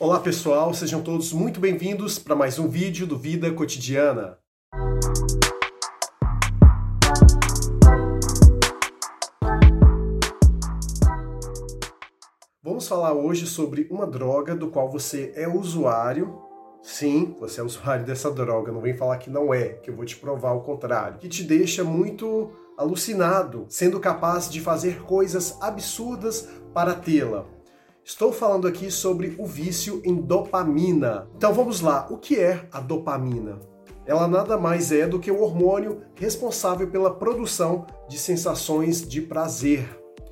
Olá pessoal, sejam todos muito bem-vindos para mais um vídeo do Vida Cotidiana. Vamos falar hoje sobre uma droga do qual você é usuário. Sim, você é usuário dessa droga, não vem falar que não é, que eu vou te provar o contrário. Que te deixa muito alucinado, sendo capaz de fazer coisas absurdas para tê-la. Estou falando aqui sobre o vício em dopamina. Então vamos lá, o que é a dopamina? Ela nada mais é do que o hormônio responsável pela produção de sensações de prazer.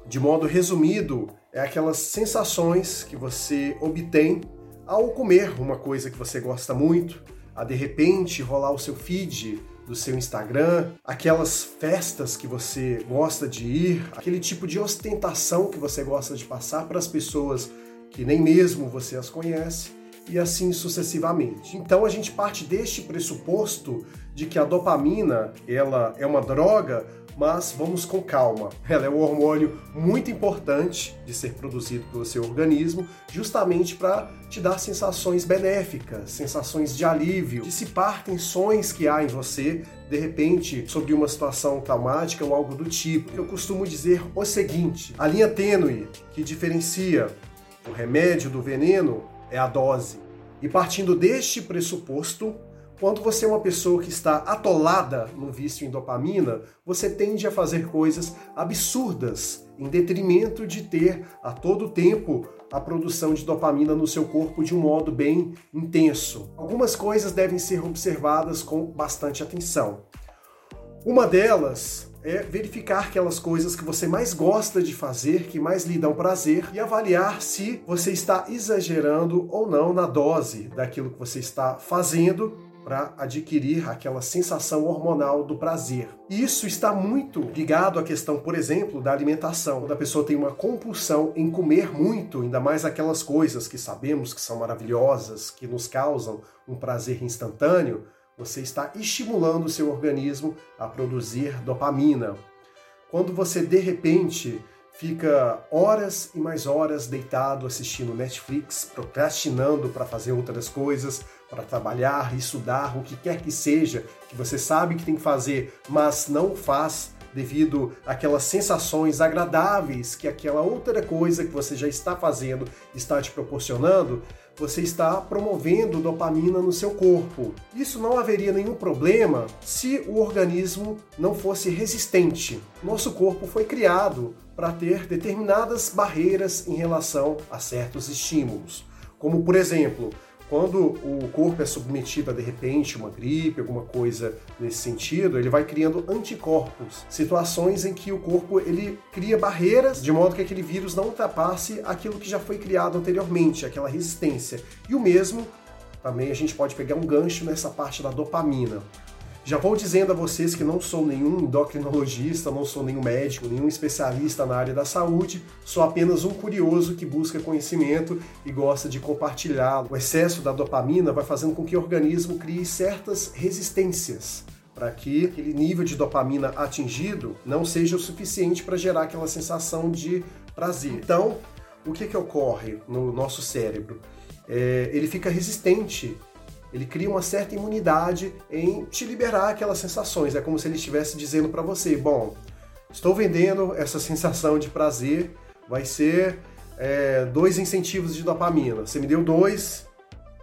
De modo resumido, é aquelas sensações que você obtém ao comer uma coisa que você gosta muito, a de repente rolar o seu feed do seu Instagram, aquelas festas que você gosta de ir, aquele tipo de ostentação que você gosta de passar para as pessoas que nem mesmo você as conhece e assim sucessivamente. Então a gente parte deste pressuposto de que a dopamina, ela é uma droga mas vamos com calma. Ela é um hormônio muito importante de ser produzido pelo seu organismo, justamente para te dar sensações benéficas, sensações de alívio, dissipar tensões que há em você, de repente, sobre uma situação traumática ou algo do tipo. Eu costumo dizer o seguinte: a linha tênue que diferencia o remédio do veneno é a dose. E partindo deste pressuposto, quando você é uma pessoa que está atolada no vício em dopamina, você tende a fazer coisas absurdas em detrimento de ter a todo tempo a produção de dopamina no seu corpo de um modo bem intenso. Algumas coisas devem ser observadas com bastante atenção. Uma delas é verificar aquelas coisas que você mais gosta de fazer, que mais lhe dão prazer, e avaliar se você está exagerando ou não na dose daquilo que você está fazendo para adquirir aquela sensação hormonal do prazer. Isso está muito ligado à questão, por exemplo, da alimentação. Quando a pessoa tem uma compulsão em comer muito, ainda mais aquelas coisas que sabemos que são maravilhosas, que nos causam um prazer instantâneo, você está estimulando o seu organismo a produzir dopamina. Quando você de repente fica horas e mais horas deitado assistindo Netflix, procrastinando para fazer outras coisas, para trabalhar, estudar, o que quer que seja, que você sabe que tem que fazer, mas não faz devido àquelas sensações agradáveis que aquela outra coisa que você já está fazendo está te proporcionando, você está promovendo dopamina no seu corpo. Isso não haveria nenhum problema se o organismo não fosse resistente. Nosso corpo foi criado para ter determinadas barreiras em relação a certos estímulos, como por exemplo, quando o corpo é submetido a de repente uma gripe, alguma coisa nesse sentido, ele vai criando anticorpos, situações em que o corpo ele cria barreiras de modo que aquele vírus não ultrapasse aquilo que já foi criado anteriormente, aquela resistência. E o mesmo também a gente pode pegar um gancho nessa parte da dopamina. Já vou dizendo a vocês que não sou nenhum endocrinologista, não sou nenhum médico, nenhum especialista na área da saúde, sou apenas um curioso que busca conhecimento e gosta de compartilhá-lo. O excesso da dopamina vai fazendo com que o organismo crie certas resistências para que aquele nível de dopamina atingido não seja o suficiente para gerar aquela sensação de prazer. Então, o que, que ocorre no nosso cérebro? É, ele fica resistente ele cria uma certa imunidade em te liberar aquelas sensações. É como se ele estivesse dizendo para você: bom, estou vendendo essa sensação de prazer, vai ser é, dois incentivos de dopamina. Você me deu dois,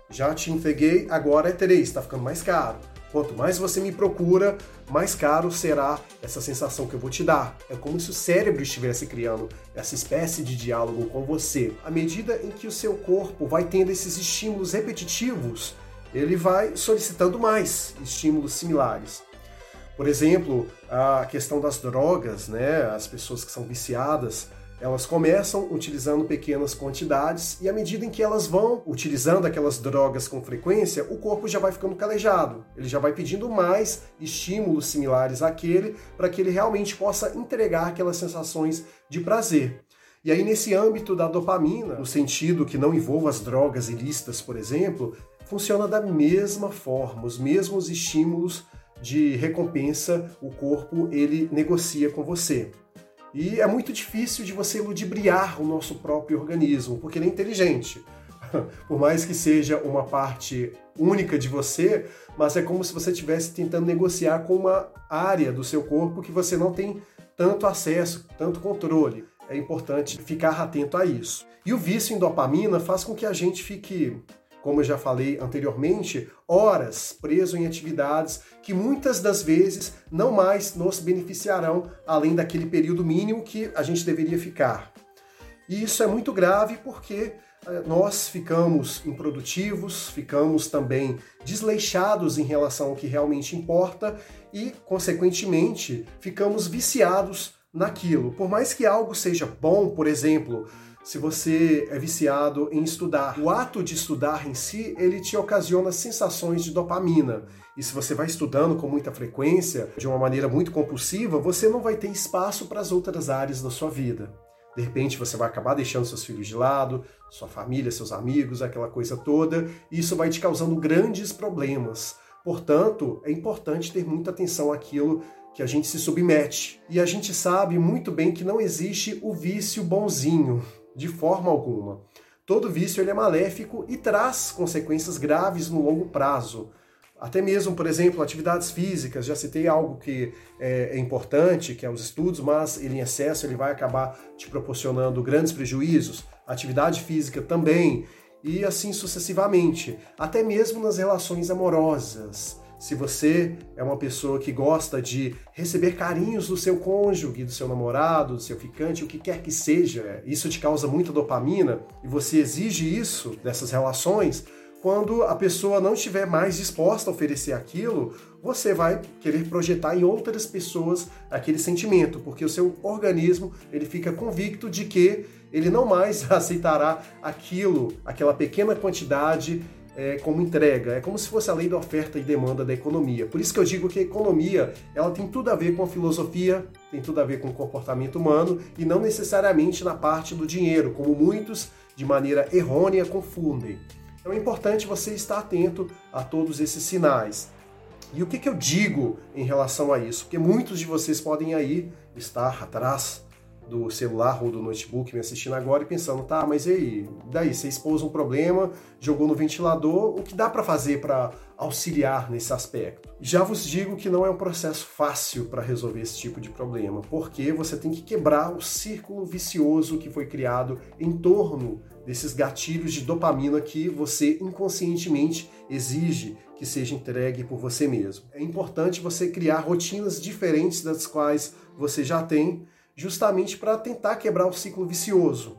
já te entreguei, agora é três, está ficando mais caro. Quanto mais você me procura, mais caro será essa sensação que eu vou te dar. É como se o cérebro estivesse criando essa espécie de diálogo com você. À medida em que o seu corpo vai tendo esses estímulos repetitivos, ele vai solicitando mais estímulos similares. Por exemplo, a questão das drogas, né? As pessoas que são viciadas, elas começam utilizando pequenas quantidades e à medida em que elas vão utilizando aquelas drogas com frequência, o corpo já vai ficando calejado. Ele já vai pedindo mais estímulos similares àquele para que ele realmente possa entregar aquelas sensações de prazer. E aí, nesse âmbito da dopamina, no sentido que não envolva as drogas ilícitas, por exemplo, funciona da mesma forma, os mesmos estímulos de recompensa o corpo ele negocia com você. E é muito difícil de você ludibriar o nosso próprio organismo, porque ele é inteligente. por mais que seja uma parte única de você, mas é como se você estivesse tentando negociar com uma área do seu corpo que você não tem tanto acesso, tanto controle. É importante ficar atento a isso. E o vício em dopamina faz com que a gente fique, como eu já falei anteriormente, horas preso em atividades que muitas das vezes não mais nos beneficiarão além daquele período mínimo que a gente deveria ficar. E isso é muito grave porque eh, nós ficamos improdutivos, ficamos também desleixados em relação ao que realmente importa e, consequentemente, ficamos viciados naquilo. Por mais que algo seja bom, por exemplo, se você é viciado em estudar, o ato de estudar em si, ele te ocasiona sensações de dopamina. E se você vai estudando com muita frequência, de uma maneira muito compulsiva, você não vai ter espaço para as outras áreas da sua vida. De repente você vai acabar deixando seus filhos de lado, sua família, seus amigos, aquela coisa toda, e isso vai te causando grandes problemas. Portanto, é importante ter muita atenção àquilo que a gente se submete. E a gente sabe muito bem que não existe o vício bonzinho, de forma alguma. Todo vício ele é maléfico e traz consequências graves no longo prazo. Até mesmo, por exemplo, atividades físicas, já citei algo que é, é, importante, que é os estudos, mas ele em excesso ele vai acabar te proporcionando grandes prejuízos. Atividade física também, e assim sucessivamente. Até mesmo nas relações amorosas. Se você é uma pessoa que gosta de receber carinhos do seu cônjuge, do seu namorado, do seu ficante, o que quer que seja, isso te causa muita dopamina e você exige isso dessas relações, quando a pessoa não estiver mais disposta a oferecer aquilo, você vai querer projetar em outras pessoas aquele sentimento, porque o seu organismo ele fica convicto de que ele não mais aceitará aquilo, aquela pequena quantidade é, como entrega. É como se fosse a lei da oferta e demanda da economia. Por isso que eu digo que a economia ela tem tudo a ver com a filosofia, tem tudo a ver com o comportamento humano e não necessariamente na parte do dinheiro, como muitos de maneira errônea confundem. Então é importante você estar atento a todos esses sinais. E o que, que eu digo em relação a isso? Porque muitos de vocês podem aí estar atrás do celular ou do notebook me assistindo agora e pensando, tá, mas e aí? Daí, você expôs um problema, jogou no ventilador, o que dá para fazer para auxiliar nesse aspecto? Já vos digo que não é um processo fácil para resolver esse tipo de problema, porque você tem que quebrar o círculo vicioso que foi criado em torno desses gatilhos de dopamina que você inconscientemente exige que seja entregue por você mesmo. É importante você criar rotinas diferentes das quais você já tem justamente para tentar quebrar o ciclo vicioso.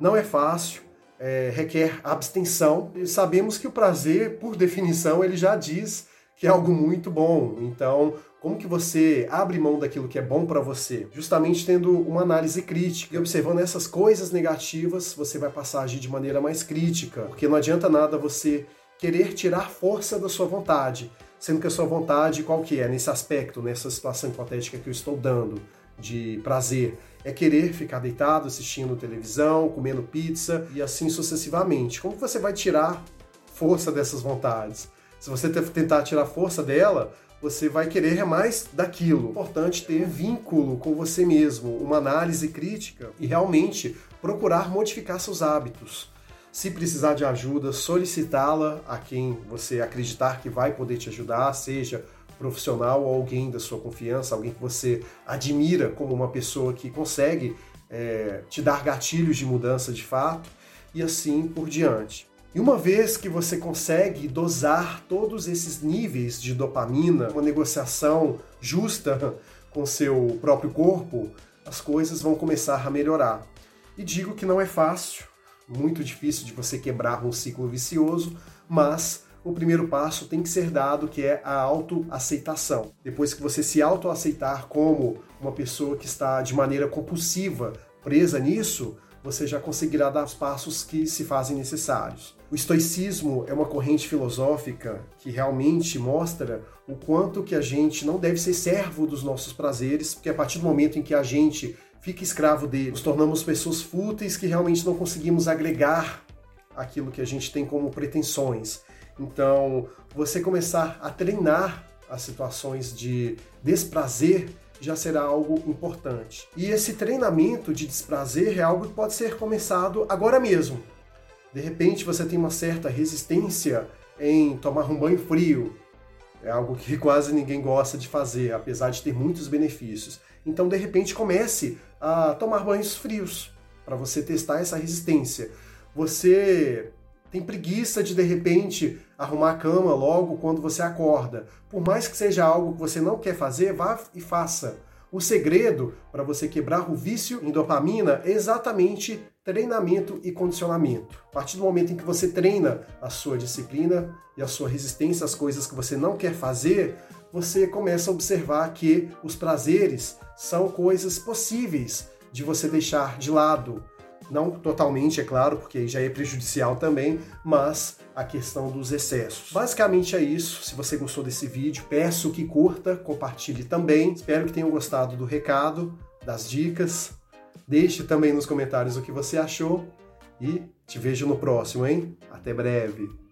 Não é fácil, é, requer abstenção. E sabemos que o prazer, por definição, ele já diz que é algo muito bom. Então, como que você abre mão daquilo que é bom para você? Justamente tendo uma análise crítica e observando essas coisas negativas, você vai passar a agir de maneira mais crítica, porque não adianta nada você querer tirar força da sua vontade, sendo que a sua vontade qual que é nesse aspecto, nessa situação hipotética que eu estou dando? De prazer é querer ficar deitado assistindo televisão, comendo pizza e assim sucessivamente. Como você vai tirar força dessas vontades? Se você tentar tirar força dela, você vai querer mais daquilo. É importante ter vínculo com você mesmo, uma análise crítica e realmente procurar modificar seus hábitos. Se precisar de ajuda, solicitá-la a quem você acreditar que vai poder te ajudar, seja profissional ou alguém da sua confiança, alguém que você admira como uma pessoa que consegue é, te dar gatilhos de mudança de fato e assim por diante. E uma vez que você consegue dosar todos esses níveis de dopamina, uma negociação justa com seu próprio corpo, as coisas vão começar a melhorar. E digo que não é fácil, muito difícil de você quebrar um ciclo vicioso, mas o primeiro passo tem que ser dado, que é a autoaceitação. Depois que você se autoaceitar como uma pessoa que está de maneira compulsiva presa nisso, você já conseguirá dar os passos que se fazem necessários. O estoicismo é uma corrente filosófica que realmente mostra o quanto que a gente não deve ser servo dos nossos prazeres, porque a partir do momento em que a gente fica escravo deles, nos tornamos pessoas fúteis que realmente não conseguimos agregar aquilo que a gente tem como pretensões. Então, você começar a treinar as situações de desprazer já será algo importante. E esse treinamento de desprazer é algo que pode ser começado agora mesmo. De repente você tem uma certa resistência em tomar um banho frio. É algo que quase ninguém gosta de fazer, apesar de ter muitos benefícios. Então, de repente, comece a tomar banhos frios para você testar essa resistência. Você tem preguiça de de repente arrumar a cama logo quando você acorda. Por mais que seja algo que você não quer fazer, vá e faça. O segredo para você quebrar o vício em dopamina é exatamente treinamento e condicionamento. A partir do momento em que você treina a sua disciplina e a sua resistência às coisas que você não quer fazer, você começa a observar que os prazeres são coisas possíveis de você deixar de lado. Não totalmente, é claro, porque já é prejudicial também, mas a questão dos excessos. Basicamente é isso. Se você gostou desse vídeo, peço que curta, compartilhe também. Espero que tenham gostado do recado, das dicas. Deixe também nos comentários o que você achou e te vejo no próximo, hein? Até breve!